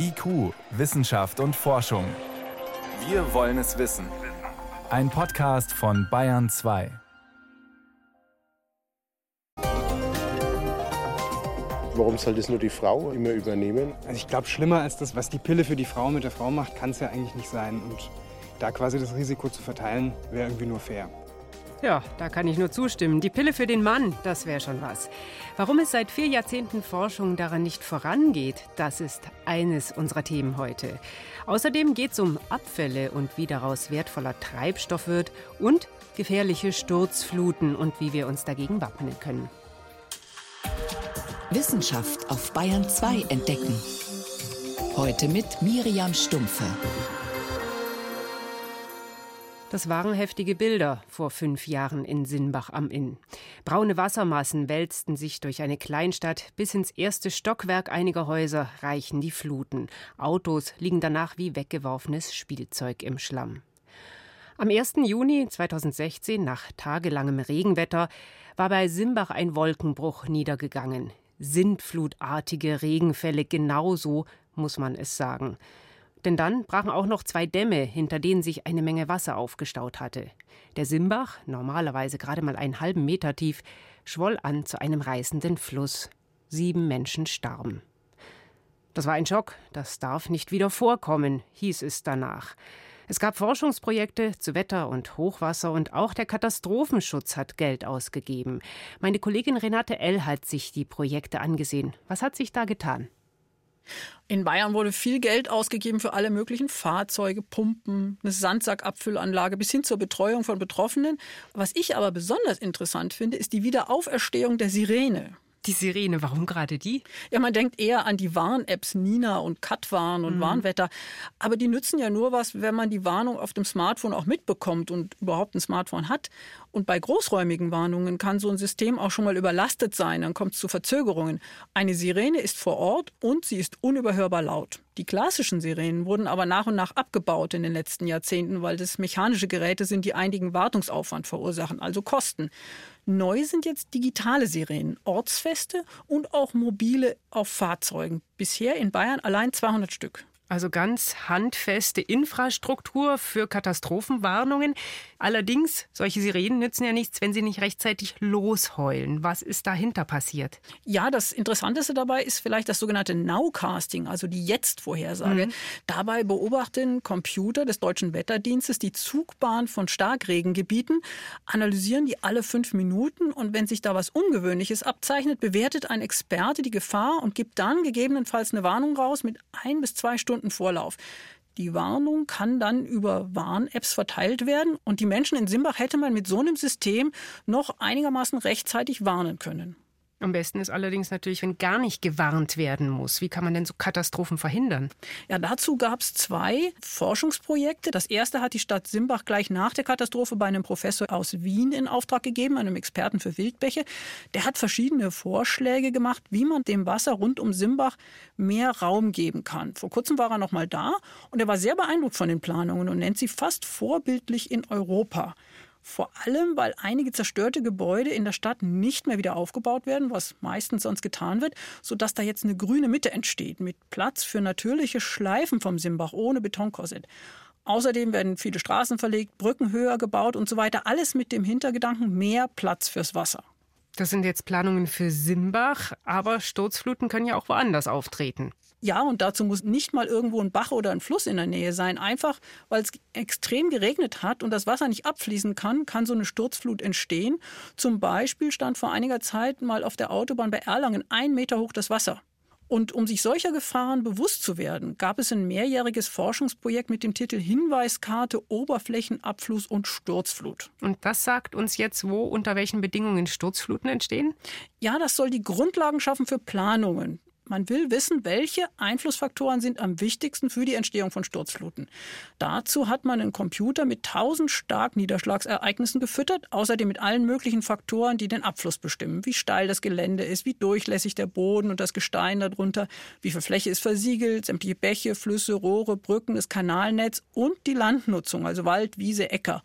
IQ, Wissenschaft und Forschung. Wir wollen es wissen. Ein Podcast von Bayern 2. Warum soll das nur die Frau immer übernehmen? Also ich glaube, schlimmer als das, was die Pille für die Frau mit der Frau macht, kann es ja eigentlich nicht sein. Und da quasi das Risiko zu verteilen, wäre irgendwie nur fair. Ja, da kann ich nur zustimmen. Die Pille für den Mann, das wäre schon was. Warum es seit vier Jahrzehnten Forschung daran nicht vorangeht, das ist eines unserer Themen heute. Außerdem geht es um Abfälle und wie daraus wertvoller Treibstoff wird und gefährliche Sturzfluten und wie wir uns dagegen wappnen können. Wissenschaft auf Bayern 2 entdecken. Heute mit Miriam Stumpfe. Das waren heftige Bilder vor fünf Jahren in Sinnbach am Inn. Braune Wassermassen wälzten sich durch eine Kleinstadt. Bis ins erste Stockwerk einiger Häuser reichen die Fluten. Autos liegen danach wie weggeworfenes Spielzeug im Schlamm. Am 1. Juni 2016, nach tagelangem Regenwetter, war bei Simbach ein Wolkenbruch niedergegangen. Sintflutartige Regenfälle genauso, muss man es sagen. Denn dann brachen auch noch zwei Dämme, hinter denen sich eine Menge Wasser aufgestaut hatte. Der Simbach, normalerweise gerade mal einen halben Meter tief, schwoll an zu einem reißenden Fluss. Sieben Menschen starben. Das war ein Schock, das darf nicht wieder vorkommen, hieß es danach. Es gab Forschungsprojekte zu Wetter und Hochwasser und auch der Katastrophenschutz hat Geld ausgegeben. Meine Kollegin Renate L. hat sich die Projekte angesehen. Was hat sich da getan? In Bayern wurde viel Geld ausgegeben für alle möglichen Fahrzeuge, Pumpen, eine Sandsackabfüllanlage bis hin zur Betreuung von Betroffenen. Was ich aber besonders interessant finde, ist die Wiederauferstehung der Sirene. Die Sirene, warum gerade die? Ja, man denkt eher an die Warn-Apps Nina und Katwarn und mhm. Warnwetter. Aber die nützen ja nur was, wenn man die Warnung auf dem Smartphone auch mitbekommt und überhaupt ein Smartphone hat. Und bei großräumigen Warnungen kann so ein System auch schon mal überlastet sein, dann kommt es zu Verzögerungen. Eine Sirene ist vor Ort und sie ist unüberhörbar laut. Die klassischen Sirenen wurden aber nach und nach abgebaut in den letzten Jahrzehnten, weil das mechanische Geräte sind, die einigen Wartungsaufwand verursachen, also Kosten. Neu sind jetzt digitale Sirenen, ortsfeste und auch mobile auf Fahrzeugen. Bisher in Bayern allein 200 Stück. Also ganz handfeste Infrastruktur für Katastrophenwarnungen. Allerdings, solche Sirenen nützen ja nichts, wenn sie nicht rechtzeitig losheulen. Was ist dahinter passiert? Ja, das Interessanteste dabei ist vielleicht das sogenannte Nowcasting, also die Jetzt-Vorhersage. Mhm. Dabei beobachten Computer des Deutschen Wetterdienstes die Zugbahn von Starkregengebieten, analysieren die alle fünf Minuten und wenn sich da was Ungewöhnliches abzeichnet, bewertet ein Experte die Gefahr und gibt dann gegebenenfalls eine Warnung raus mit ein bis zwei Stunden Stunden Vorlauf. Die Warnung kann dann über Warn-Apps verteilt werden und die Menschen in Simbach hätte man mit so einem System noch einigermaßen rechtzeitig warnen können. Am besten ist allerdings natürlich, wenn gar nicht gewarnt werden muss. Wie kann man denn so Katastrophen verhindern? Ja, dazu gab es zwei Forschungsprojekte. Das erste hat die Stadt Simbach gleich nach der Katastrophe bei einem Professor aus Wien in Auftrag gegeben, einem Experten für Wildbäche. Der hat verschiedene Vorschläge gemacht, wie man dem Wasser rund um Simbach mehr Raum geben kann. Vor kurzem war er noch mal da und er war sehr beeindruckt von den Planungen und nennt sie fast vorbildlich in Europa. Vor allem, weil einige zerstörte Gebäude in der Stadt nicht mehr wieder aufgebaut werden, was meistens sonst getan wird, sodass da jetzt eine grüne Mitte entsteht mit Platz für natürliche Schleifen vom Simbach ohne Betonkorsett. Außerdem werden viele Straßen verlegt, Brücken höher gebaut und so weiter. Alles mit dem Hintergedanken mehr Platz fürs Wasser. Das sind jetzt Planungen für Simbach, aber Sturzfluten können ja auch woanders auftreten. Ja, und dazu muss nicht mal irgendwo ein Bach oder ein Fluss in der Nähe sein. Einfach, weil es extrem geregnet hat und das Wasser nicht abfließen kann, kann so eine Sturzflut entstehen. Zum Beispiel stand vor einiger Zeit mal auf der Autobahn bei Erlangen ein Meter hoch das Wasser. Und um sich solcher Gefahren bewusst zu werden, gab es ein mehrjähriges Forschungsprojekt mit dem Titel Hinweiskarte Oberflächenabfluss und Sturzflut. Und das sagt uns jetzt, wo unter welchen Bedingungen Sturzfluten entstehen? Ja, das soll die Grundlagen schaffen für Planungen. Man will wissen, welche Einflussfaktoren sind am wichtigsten für die Entstehung von Sturzfluten. Dazu hat man einen Computer mit 1000 Starkniederschlagsereignissen gefüttert, außerdem mit allen möglichen Faktoren, die den Abfluss bestimmen, wie steil das Gelände ist, wie durchlässig der Boden und das Gestein darunter, wie viel Fläche ist versiegelt, sämtliche Bäche, Flüsse, Rohre, Brücken, das Kanalnetz und die Landnutzung, also Wald, Wiese, Äcker.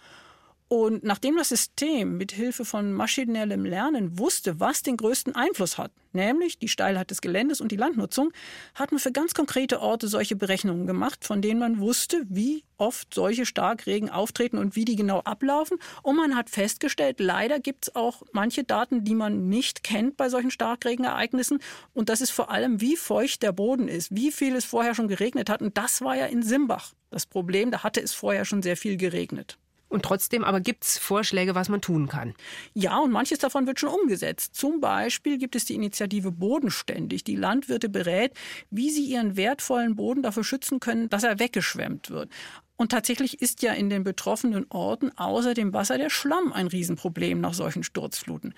Und nachdem das System mit Hilfe von maschinellem Lernen wusste, was den größten Einfluss hat, nämlich die Steilheit des Geländes und die Landnutzung, hat man für ganz konkrete Orte solche Berechnungen gemacht, von denen man wusste, wie oft solche Starkregen auftreten und wie die genau ablaufen. Und man hat festgestellt, leider gibt es auch manche Daten, die man nicht kennt bei solchen Starkregenereignissen. Und das ist vor allem, wie feucht der Boden ist, wie viel es vorher schon geregnet hat. Und das war ja in Simbach das Problem. Da hatte es vorher schon sehr viel geregnet. Und trotzdem aber gibt es Vorschläge, was man tun kann. Ja, und manches davon wird schon umgesetzt. Zum Beispiel gibt es die Initiative Bodenständig, die Landwirte berät, wie sie ihren wertvollen Boden dafür schützen können, dass er weggeschwemmt wird. Und tatsächlich ist ja in den betroffenen Orten außer dem Wasser der Schlamm ein Riesenproblem nach solchen Sturzfluten.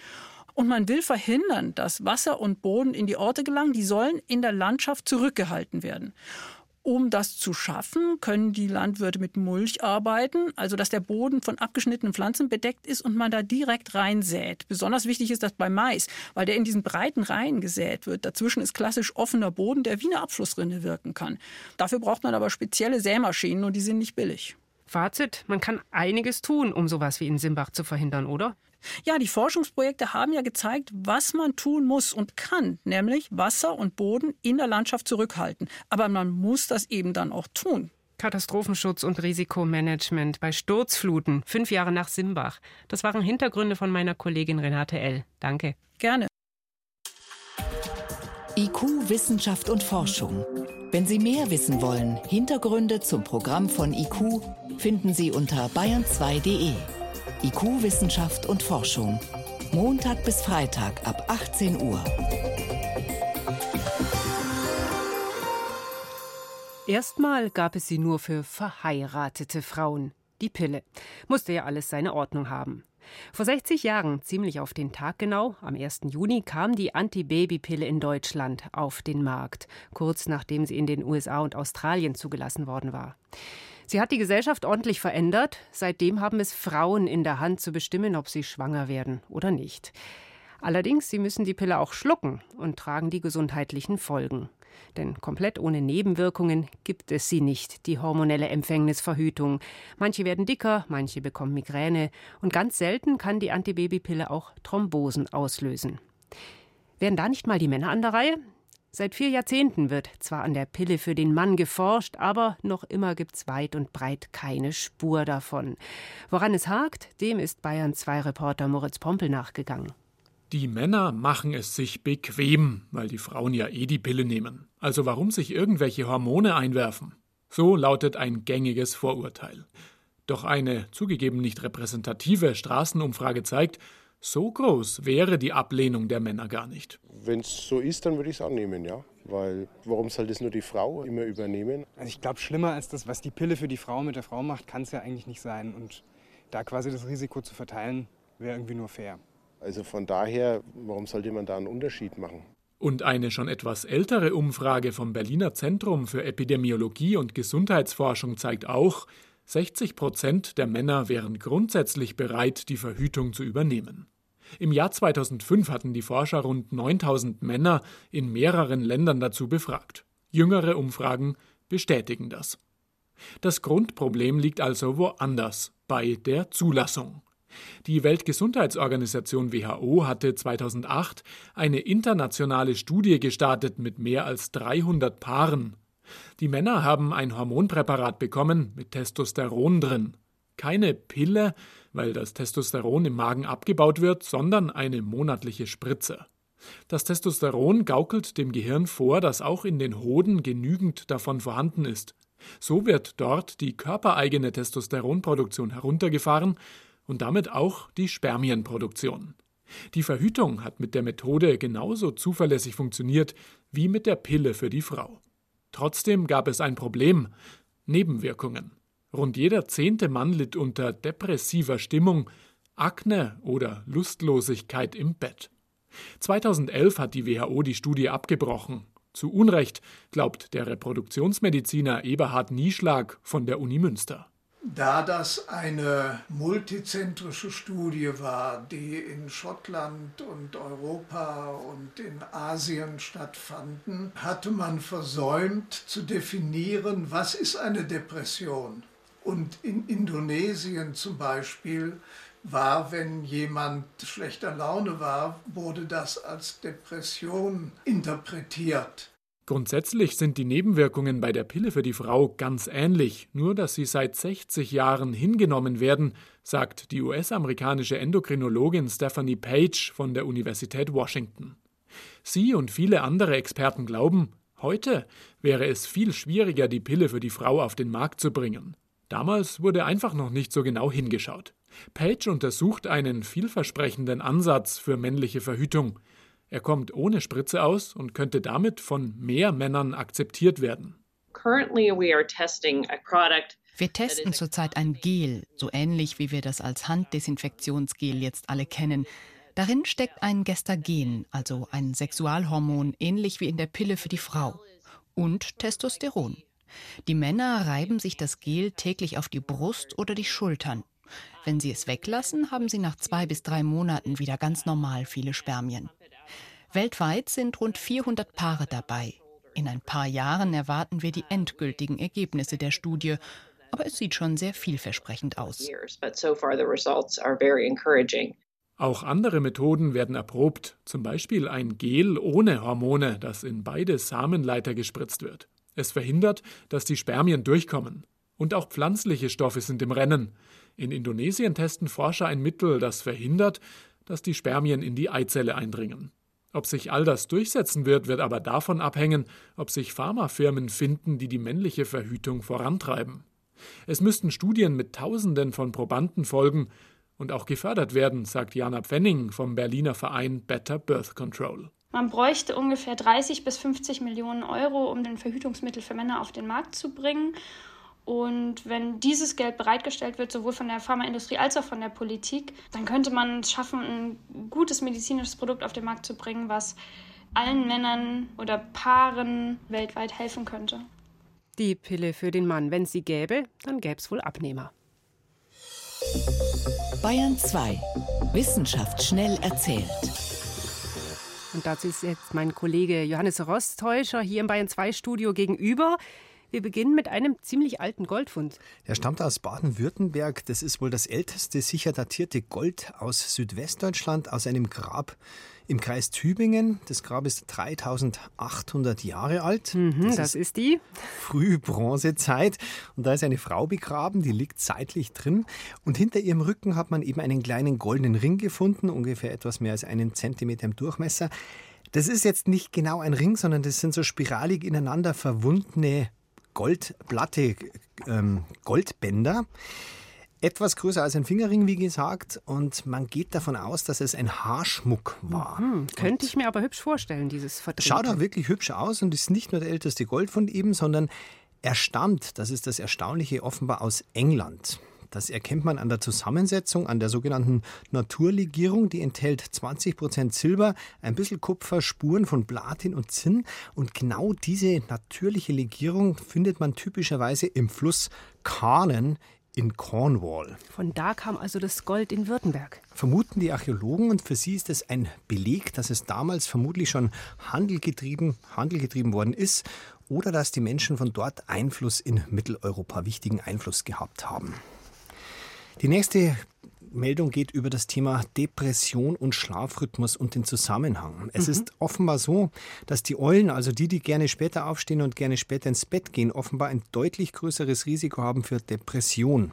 Und man will verhindern, dass Wasser und Boden in die Orte gelangen. Die sollen in der Landschaft zurückgehalten werden. Um das zu schaffen, können die Landwirte mit Mulch arbeiten, also dass der Boden von abgeschnittenen Pflanzen bedeckt ist und man da direkt reinsät. Besonders wichtig ist das bei Mais, weil der in diesen breiten Reihen gesät wird. Dazwischen ist klassisch offener Boden, der wie eine Abflussrinne wirken kann. Dafür braucht man aber spezielle Sämaschinen und die sind nicht billig. Fazit, man kann einiges tun, um sowas wie in Simbach zu verhindern, oder? Ja, die Forschungsprojekte haben ja gezeigt, was man tun muss und kann, nämlich Wasser und Boden in der Landschaft zurückhalten. Aber man muss das eben dann auch tun. Katastrophenschutz und Risikomanagement bei Sturzfluten, fünf Jahre nach Simbach. Das waren Hintergründe von meiner Kollegin Renate L. Danke. Gerne. IQ, Wissenschaft und Forschung. Wenn Sie mehr wissen wollen, Hintergründe zum Programm von IQ finden Sie unter bayern2.de. IQ, Wissenschaft und Forschung. Montag bis Freitag ab 18 Uhr. Erstmal gab es sie nur für verheiratete Frauen. Die Pille. Musste ja alles seine Ordnung haben. Vor 60 Jahren, ziemlich auf den Tag genau, am 1. Juni, kam die Anti-Baby-Pille in Deutschland auf den Markt, kurz nachdem sie in den USA und Australien zugelassen worden war. Sie hat die Gesellschaft ordentlich verändert. Seitdem haben es Frauen in der Hand zu bestimmen, ob sie schwanger werden oder nicht. Allerdings, sie müssen die Pille auch schlucken und tragen die gesundheitlichen Folgen. Denn komplett ohne Nebenwirkungen gibt es sie nicht, die hormonelle Empfängnisverhütung. Manche werden dicker, manche bekommen Migräne und ganz selten kann die Antibabypille auch Thrombosen auslösen. Wären da nicht mal die Männer an der Reihe? Seit vier Jahrzehnten wird zwar an der Pille für den Mann geforscht, aber noch immer gibt's weit und breit keine Spur davon. Woran es hakt, dem ist Bayern 2 Reporter Moritz Pompel nachgegangen. Die Männer machen es sich bequem, weil die Frauen ja eh die Pille nehmen. Also warum sich irgendwelche Hormone einwerfen? So lautet ein gängiges Vorurteil. Doch eine zugegeben nicht repräsentative Straßenumfrage zeigt, so groß wäre die Ablehnung der Männer gar nicht. Wenn es so ist, dann würde ich es annehmen, ja. Weil warum soll das nur die Frau immer übernehmen? Also ich glaube, schlimmer als das, was die Pille für die Frau mit der Frau macht, kann es ja eigentlich nicht sein. Und da quasi das Risiko zu verteilen, wäre irgendwie nur fair. Also von daher, warum sollte man da einen Unterschied machen? Und eine schon etwas ältere Umfrage vom Berliner Zentrum für Epidemiologie und Gesundheitsforschung zeigt auch, 60 Prozent der Männer wären grundsätzlich bereit, die Verhütung zu übernehmen. Im Jahr 2005 hatten die Forscher rund 9000 Männer in mehreren Ländern dazu befragt. Jüngere Umfragen bestätigen das. Das Grundproblem liegt also woanders, bei der Zulassung. Die Weltgesundheitsorganisation WHO hatte 2008 eine internationale Studie gestartet mit mehr als 300 Paaren. Die Männer haben ein Hormonpräparat bekommen mit Testosteron drin. Keine Pille, weil das Testosteron im Magen abgebaut wird, sondern eine monatliche Spritze. Das Testosteron gaukelt dem Gehirn vor, dass auch in den Hoden genügend davon vorhanden ist. So wird dort die körpereigene Testosteronproduktion heruntergefahren und damit auch die Spermienproduktion. Die Verhütung hat mit der Methode genauso zuverlässig funktioniert wie mit der Pille für die Frau. Trotzdem gab es ein Problem Nebenwirkungen. Rund jeder zehnte Mann litt unter depressiver Stimmung, Akne oder Lustlosigkeit im Bett. 2011 hat die WHO die Studie abgebrochen. Zu Unrecht, glaubt der Reproduktionsmediziner Eberhard Nieschlag von der Uni Münster. Da das eine multizentrische Studie war, die in Schottland und Europa und in Asien stattfanden, hatte man versäumt zu definieren, was ist eine Depression Und in Indonesien zum Beispiel war, wenn jemand schlechter Laune war, wurde das als Depression interpretiert. Grundsätzlich sind die Nebenwirkungen bei der Pille für die Frau ganz ähnlich, nur dass sie seit 60 Jahren hingenommen werden, sagt die US-amerikanische Endokrinologin Stephanie Page von der Universität Washington. Sie und viele andere Experten glauben, heute wäre es viel schwieriger, die Pille für die Frau auf den Markt zu bringen. Damals wurde einfach noch nicht so genau hingeschaut. Page untersucht einen vielversprechenden Ansatz für männliche Verhütung. Er kommt ohne Spritze aus und könnte damit von mehr Männern akzeptiert werden. Wir testen zurzeit ein Gel, so ähnlich wie wir das als Handdesinfektionsgel jetzt alle kennen. Darin steckt ein Gestagen, also ein Sexualhormon, ähnlich wie in der Pille für die Frau. Und Testosteron. Die Männer reiben sich das Gel täglich auf die Brust oder die Schultern. Wenn sie es weglassen, haben sie nach zwei bis drei Monaten wieder ganz normal viele Spermien. Weltweit sind rund 400 Paare dabei. In ein paar Jahren erwarten wir die endgültigen Ergebnisse der Studie. Aber es sieht schon sehr vielversprechend aus. Auch andere Methoden werden erprobt, zum Beispiel ein Gel ohne Hormone, das in beide Samenleiter gespritzt wird. Es verhindert, dass die Spermien durchkommen. Und auch pflanzliche Stoffe sind im Rennen. In Indonesien testen Forscher ein Mittel, das verhindert, dass die Spermien in die Eizelle eindringen. Ob sich all das durchsetzen wird, wird aber davon abhängen, ob sich Pharmafirmen finden, die die männliche Verhütung vorantreiben. Es müssten Studien mit Tausenden von Probanden folgen und auch gefördert werden, sagt Jana Pfenning vom Berliner Verein Better Birth Control. Man bräuchte ungefähr 30 bis 50 Millionen Euro, um den Verhütungsmittel für Männer auf den Markt zu bringen. Und wenn dieses Geld bereitgestellt wird, sowohl von der Pharmaindustrie als auch von der Politik, dann könnte man es schaffen, ein gutes medizinisches Produkt auf den Markt zu bringen, was allen Männern oder Paaren weltweit helfen könnte. Die Pille für den Mann, wenn es sie gäbe, dann gäbe es wohl Abnehmer. Bayern 2. Wissenschaft schnell erzählt. Und dazu ist jetzt mein Kollege Johannes Rostäuscher hier im Bayern 2 Studio gegenüber. Wir beginnen mit einem ziemlich alten Goldfund. Er stammt aus Baden-Württemberg. Das ist wohl das älteste sicher datierte Gold aus Südwestdeutschland, aus einem Grab im Kreis Tübingen. Das Grab ist 3800 Jahre alt. Mhm, das, das, ist die Frühbronzezeit. Und da ist eine Frau begraben, die liegt seitlich drin. Und hinter ihrem Rücken hat man eben einen kleinen goldenen Ring gefunden, ungefähr etwas mehr als einen Zentimeter im Durchmesser. Das ist jetzt nicht genau ein Ring, sondern das sind so spiralig ineinander verwundene Goldplatte, ähm, Goldbänder. Etwas größer als ein Fingerring, wie gesagt, und man geht davon aus, dass es ein Haarschmuck war. Mhm, könnte ich mir aber hübsch vorstellen, dieses Verdrehte. Schaut auch wirklich hübsch aus und ist nicht nur der älteste Goldfund eben, sondern er stammt, das ist das Erstaunliche, offenbar aus England. Das erkennt man an der Zusammensetzung, an der sogenannten Naturlegierung. Die enthält 20 Prozent Silber, ein bisschen Kupfer, Spuren von Platin und Zinn. Und genau diese natürliche Legierung findet man typischerweise im Fluss Carnen in Cornwall. Von da kam also das Gold in Württemberg. Vermuten die Archäologen und für sie ist es ein Beleg, dass es damals vermutlich schon Handel getrieben, Handel getrieben worden ist oder dass die Menschen von dort Einfluss in Mitteleuropa, wichtigen Einfluss gehabt haben. Die nächste Meldung geht über das Thema Depression und Schlafrhythmus und den Zusammenhang. Es mhm. ist offenbar so, dass die Eulen, also die, die gerne später aufstehen und gerne später ins Bett gehen, offenbar ein deutlich größeres Risiko haben für Depression.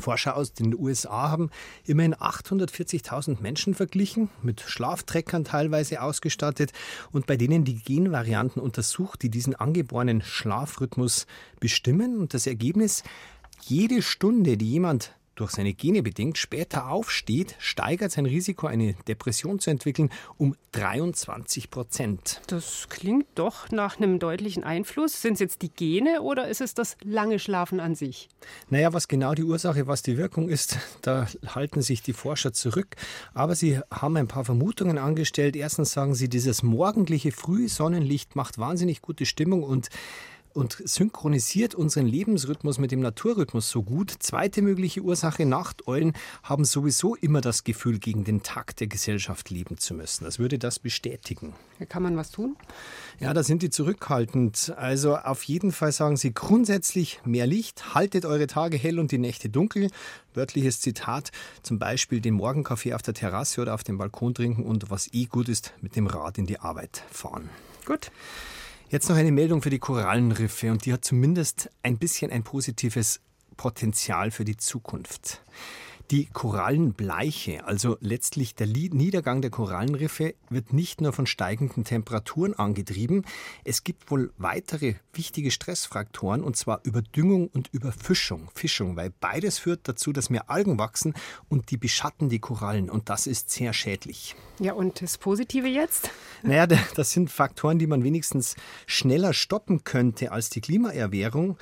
Forscher aus den USA haben immerhin 840.000 Menschen verglichen, mit Schlaftreckern teilweise ausgestattet und bei denen die Genvarianten untersucht, die diesen angeborenen Schlafrhythmus bestimmen. Und das Ergebnis, jede Stunde, die jemand durch seine Gene bedingt später aufsteht, steigert sein Risiko, eine Depression zu entwickeln, um 23 Prozent. Das klingt doch nach einem deutlichen Einfluss. Sind es jetzt die Gene oder ist es das lange Schlafen an sich? Naja, was genau die Ursache, was die Wirkung ist, da halten sich die Forscher zurück. Aber sie haben ein paar Vermutungen angestellt. Erstens sagen sie, dieses morgendliche Frühsonnenlicht macht wahnsinnig gute Stimmung und und synchronisiert unseren Lebensrhythmus mit dem Naturrhythmus so gut. Zweite mögliche Ursache, Nachteulen haben sowieso immer das Gefühl, gegen den Takt der Gesellschaft leben zu müssen. Das würde das bestätigen. Kann man was tun? Ja, da sind die zurückhaltend. Also auf jeden Fall sagen sie grundsätzlich mehr Licht, haltet eure Tage hell und die Nächte dunkel. Wörtliches Zitat, zum Beispiel den Morgenkaffee auf der Terrasse oder auf dem Balkon trinken und was eh gut ist, mit dem Rad in die Arbeit fahren. Gut. Jetzt noch eine Meldung für die Korallenriffe und die hat zumindest ein bisschen ein positives Potenzial für die Zukunft. Die Korallenbleiche, also letztlich der Niedergang der Korallenriffe, wird nicht nur von steigenden Temperaturen angetrieben. Es gibt wohl weitere wichtige Stressfaktoren, und zwar Überdüngung und Überfischung, Fischung, weil beides führt dazu, dass mehr Algen wachsen und die beschatten die Korallen. Und das ist sehr schädlich. Ja, und das Positive jetzt? Naja, das sind Faktoren, die man wenigstens schneller stoppen könnte als die Klimaerwärmung.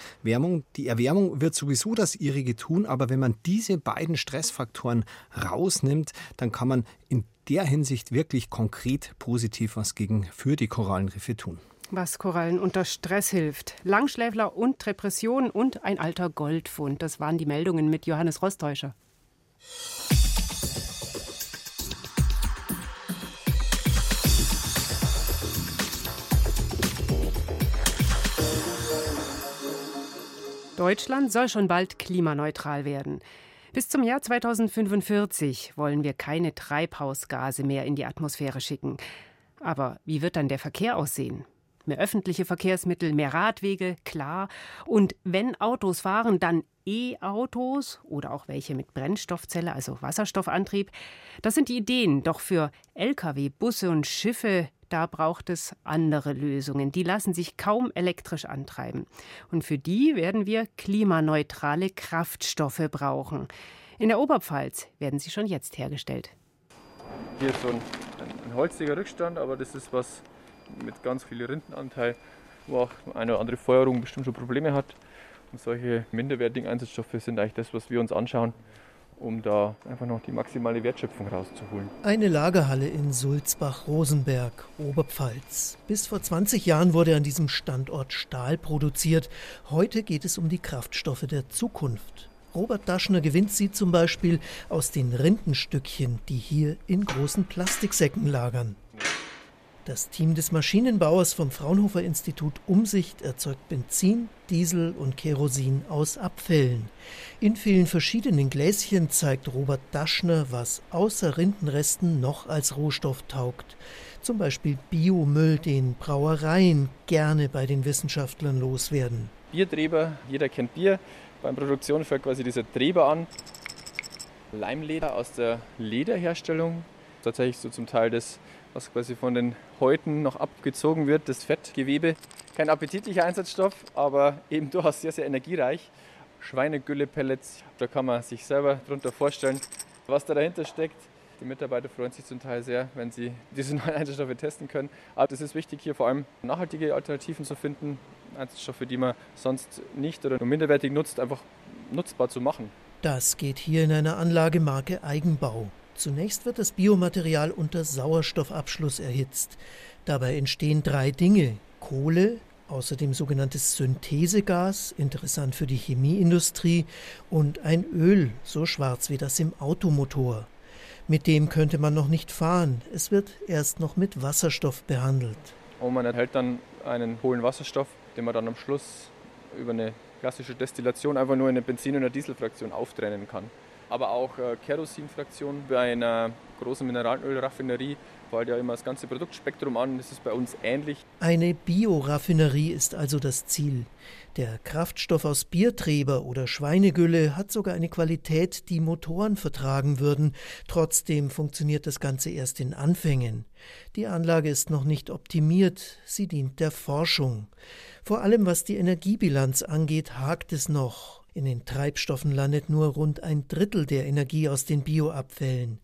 Die Erwärmung wird sowieso das ihrige tun, aber wenn man diese beiden Stress Stressfaktoren rausnimmt, dann kann man in der Hinsicht wirklich konkret positiv was gegen für die Korallenriffe tun. Was Korallen unter Stress hilft. Langschläfler und Depressionen und ein alter Goldfund. Das waren die Meldungen mit Johannes Rostäuscher. Deutschland soll schon bald klimaneutral werden. Bis zum Jahr 2045 wollen wir keine Treibhausgase mehr in die Atmosphäre schicken. Aber wie wird dann der Verkehr aussehen? Mehr öffentliche Verkehrsmittel, mehr Radwege, klar. Und wenn Autos fahren, dann E-Autos oder auch welche mit Brennstoffzelle, also Wasserstoffantrieb. Das sind die Ideen. Doch für Lkw, Busse und Schiffe, da braucht es andere Lösungen. Die lassen sich kaum elektrisch antreiben. Und für die werden wir klimaneutrale Kraftstoffe brauchen. In der Oberpfalz werden sie schon jetzt hergestellt. Hier ist so ein, ein holziger Rückstand, aber das ist was mit ganz viel Rindenanteil, wo auch eine oder andere Feuerung bestimmt schon Probleme hat. Und solche minderwertigen Einsatzstoffe sind eigentlich das, was wir uns anschauen, um da einfach noch die maximale Wertschöpfung rauszuholen. Eine Lagerhalle in Sulzbach-Rosenberg, Oberpfalz. Bis vor 20 Jahren wurde an diesem Standort Stahl produziert. Heute geht es um die Kraftstoffe der Zukunft. Robert Daschner gewinnt sie zum Beispiel aus den Rindenstückchen, die hier in großen Plastiksäcken lagern. Das Team des Maschinenbauers vom Fraunhofer Institut Umsicht erzeugt Benzin, Diesel und Kerosin aus Abfällen. In vielen verschiedenen Gläschen zeigt Robert Daschner, was außer Rindenresten noch als Rohstoff taugt. Zum Beispiel Biomüll, den Brauereien gerne bei den Wissenschaftlern loswerden. Biertreber, jeder kennt Bier. Beim Produktion fällt quasi dieser Treber an. Leimleder aus der Lederherstellung. Tatsächlich so zum Teil das, was quasi von den Häuten noch abgezogen wird, das Fettgewebe. Kein appetitlicher Einsatzstoff, aber eben durchaus sehr, sehr energiereich. Schweinegülle-Pellets, da kann man sich selber darunter vorstellen, was da dahinter steckt. Die Mitarbeiter freuen sich zum Teil sehr, wenn sie diese neuen Einsatzstoffe testen können. Aber es ist wichtig, hier vor allem nachhaltige Alternativen zu finden, Einzelstoffe, die man sonst nicht oder nur minderwertig nutzt, einfach nutzbar zu machen. Das geht hier in einer Anlagemarke Eigenbau. Zunächst wird das Biomaterial unter Sauerstoffabschluss erhitzt. Dabei entstehen drei Dinge: Kohle, außerdem sogenanntes Synthesegas, interessant für die Chemieindustrie, und ein Öl, so schwarz wie das im Automotor. Mit dem könnte man noch nicht fahren. Es wird erst noch mit Wasserstoff behandelt. Und man erhält dann einen hohlen Wasserstoff, den man dann am Schluss über eine klassische Destillation einfach nur in eine Benzin- oder Dieselfraktion auftrennen kann. Aber auch äh, Kerosinfraktion bei einer großen Mineralölraffinerie fällt ja immer das ganze Produktspektrum an. Das ist bei uns ähnlich. Eine Bioraffinerie ist also das Ziel. Der Kraftstoff aus Biertreber oder Schweinegülle hat sogar eine Qualität, die Motoren vertragen würden. Trotzdem funktioniert das Ganze erst in Anfängen. Die Anlage ist noch nicht optimiert, sie dient der Forschung. Vor allem was die Energiebilanz angeht, hakt es noch. In den Treibstoffen landet nur rund ein Drittel der Energie aus den Bioabfällen.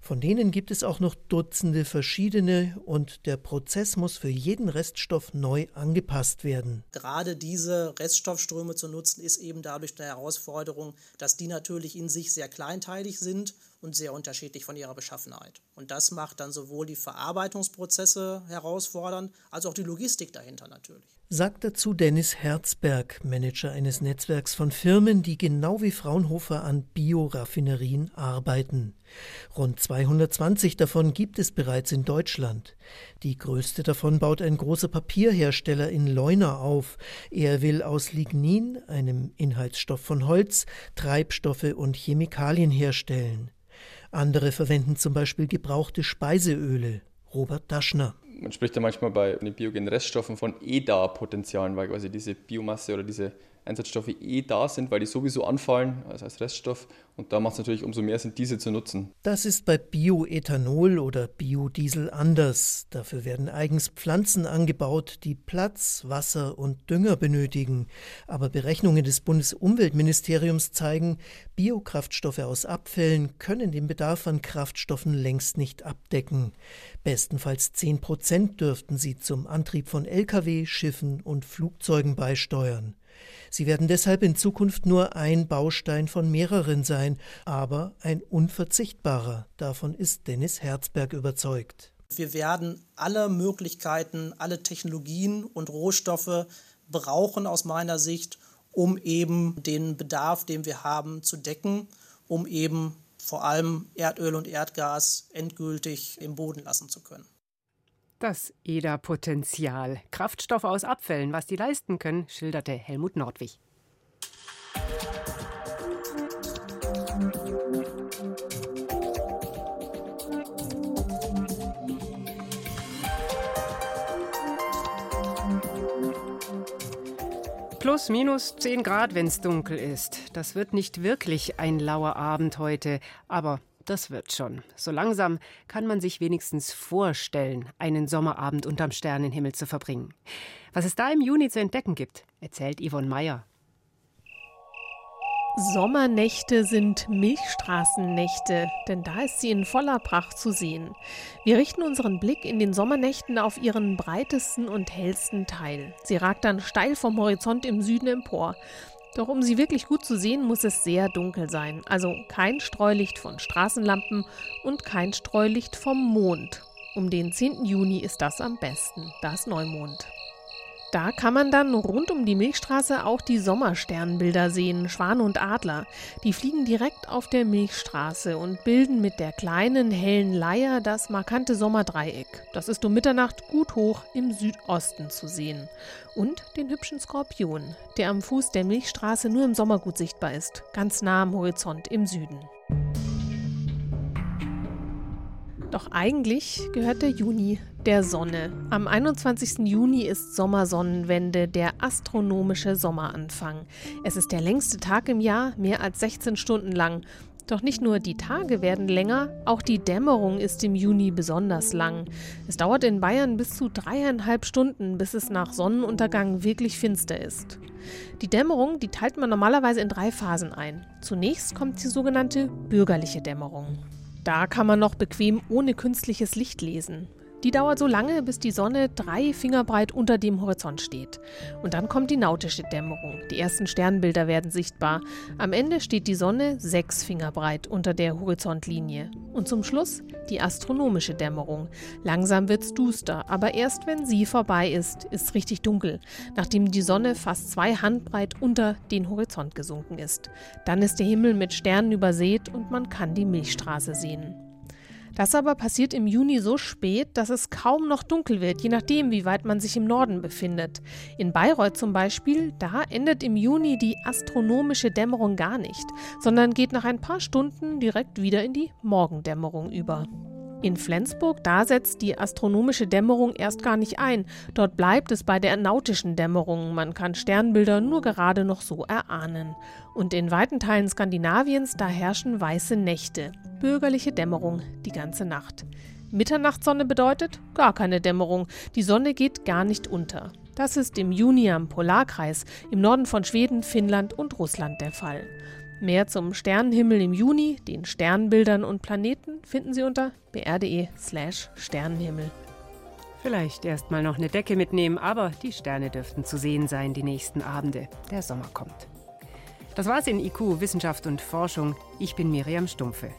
Von denen gibt es auch noch Dutzende verschiedene und der Prozess muss für jeden Reststoff neu angepasst werden. Gerade diese Reststoffströme zu nutzen, ist eben dadurch eine Herausforderung, dass die natürlich in sich sehr kleinteilig sind und sehr unterschiedlich von ihrer Beschaffenheit. Und das macht dann sowohl die Verarbeitungsprozesse herausfordernd, als auch die Logistik dahinter natürlich. Sagt dazu Dennis Herzberg, Manager eines Netzwerks von Firmen, die genau wie Fraunhofer an Bioraffinerien arbeiten. Rund 220 davon gibt es bereits in Deutschland. Die größte davon baut ein großer Papierhersteller in Leuna auf. Er will aus Lignin, einem Inhaltsstoff von Holz, Treibstoffe und Chemikalien herstellen. Andere verwenden zum Beispiel gebrauchte Speiseöle. Robert Daschner man spricht ja manchmal bei den biogenen Reststoffen von EDA-Potenzialen, weil quasi diese Biomasse oder diese Einsatzstoffe eh da sind, weil die sowieso anfallen, also als Reststoff. Und da macht es natürlich umso mehr Sinn, diese zu nutzen. Das ist bei Bioethanol oder Biodiesel anders. Dafür werden eigens Pflanzen angebaut, die Platz, Wasser und Dünger benötigen. Aber Berechnungen des Bundesumweltministeriums zeigen, Biokraftstoffe aus Abfällen können den Bedarf an Kraftstoffen längst nicht abdecken. Bestenfalls 10 Prozent dürften sie zum Antrieb von Lkw, Schiffen und Flugzeugen beisteuern. Sie werden deshalb in Zukunft nur ein Baustein von mehreren sein, aber ein unverzichtbarer. Davon ist Dennis Herzberg überzeugt. Wir werden alle Möglichkeiten, alle Technologien und Rohstoffe brauchen aus meiner Sicht, um eben den Bedarf, den wir haben, zu decken, um eben vor allem Erdöl und Erdgas endgültig im Boden lassen zu können. Das EDA-Potenzial. Kraftstoffe aus Abfällen, was die leisten können, schilderte Helmut Nordwig. Plus, minus 10 Grad, wenn es dunkel ist. Das wird nicht wirklich ein lauer Abend heute, aber das wird schon. So langsam kann man sich wenigstens vorstellen, einen Sommerabend unterm Sternenhimmel zu verbringen. Was es da im Juni zu entdecken gibt, erzählt Yvonne Meyer. Sommernächte sind Milchstraßennächte, denn da ist sie in voller Pracht zu sehen. Wir richten unseren Blick in den Sommernächten auf ihren breitesten und hellsten Teil. Sie ragt dann steil vom Horizont im Süden empor. Doch um sie wirklich gut zu sehen, muss es sehr dunkel sein. Also kein Streulicht von Straßenlampen und kein Streulicht vom Mond. Um den 10. Juni ist das am besten. Da ist Neumond. Da kann man dann rund um die Milchstraße auch die Sommersternbilder sehen, Schwan und Adler. Die fliegen direkt auf der Milchstraße und bilden mit der kleinen hellen Leier das markante Sommerdreieck. Das ist um Mitternacht gut hoch im Südosten zu sehen. Und den hübschen Skorpion, der am Fuß der Milchstraße nur im Sommer gut sichtbar ist, ganz nah am Horizont im Süden. Doch eigentlich gehört der Juni der Sonne. Am 21. Juni ist Sommersonnenwende, der astronomische Sommeranfang. Es ist der längste Tag im Jahr, mehr als 16 Stunden lang. Doch nicht nur die Tage werden länger, auch die Dämmerung ist im Juni besonders lang. Es dauert in Bayern bis zu dreieinhalb Stunden, bis es nach Sonnenuntergang wirklich finster ist. Die Dämmerung, die teilt man normalerweise in drei Phasen ein. Zunächst kommt die sogenannte bürgerliche Dämmerung. Da kann man noch bequem ohne künstliches Licht lesen. Die dauert so lange, bis die Sonne drei Finger breit unter dem Horizont steht. Und dann kommt die nautische Dämmerung. Die ersten Sternbilder werden sichtbar. Am Ende steht die Sonne sechs Finger breit unter der Horizontlinie. Und zum Schluss die astronomische Dämmerung. Langsam wird's duster, aber erst wenn sie vorbei ist, ist es richtig dunkel, nachdem die Sonne fast zwei Handbreit unter den Horizont gesunken ist. Dann ist der Himmel mit Sternen übersät und man kann die Milchstraße sehen. Das aber passiert im Juni so spät, dass es kaum noch dunkel wird, je nachdem, wie weit man sich im Norden befindet. In Bayreuth zum Beispiel, da endet im Juni die astronomische Dämmerung gar nicht, sondern geht nach ein paar Stunden direkt wieder in die Morgendämmerung über. In Flensburg, da setzt die astronomische Dämmerung erst gar nicht ein. Dort bleibt es bei der nautischen Dämmerung. Man kann Sternbilder nur gerade noch so erahnen. Und in weiten Teilen Skandinaviens, da herrschen weiße Nächte. Bürgerliche Dämmerung die ganze Nacht. Mitternachtssonne bedeutet gar keine Dämmerung. Die Sonne geht gar nicht unter. Das ist im Juni am Polarkreis, im Norden von Schweden, Finnland und Russland der Fall. Mehr zum Sternenhimmel im Juni, den Sternbildern und Planeten finden Sie unter br.de/slash Sternenhimmel. Vielleicht erstmal noch eine Decke mitnehmen, aber die Sterne dürften zu sehen sein die nächsten Abende. Der Sommer kommt. Das war's in IQ Wissenschaft und Forschung. Ich bin Miriam Stumpfe.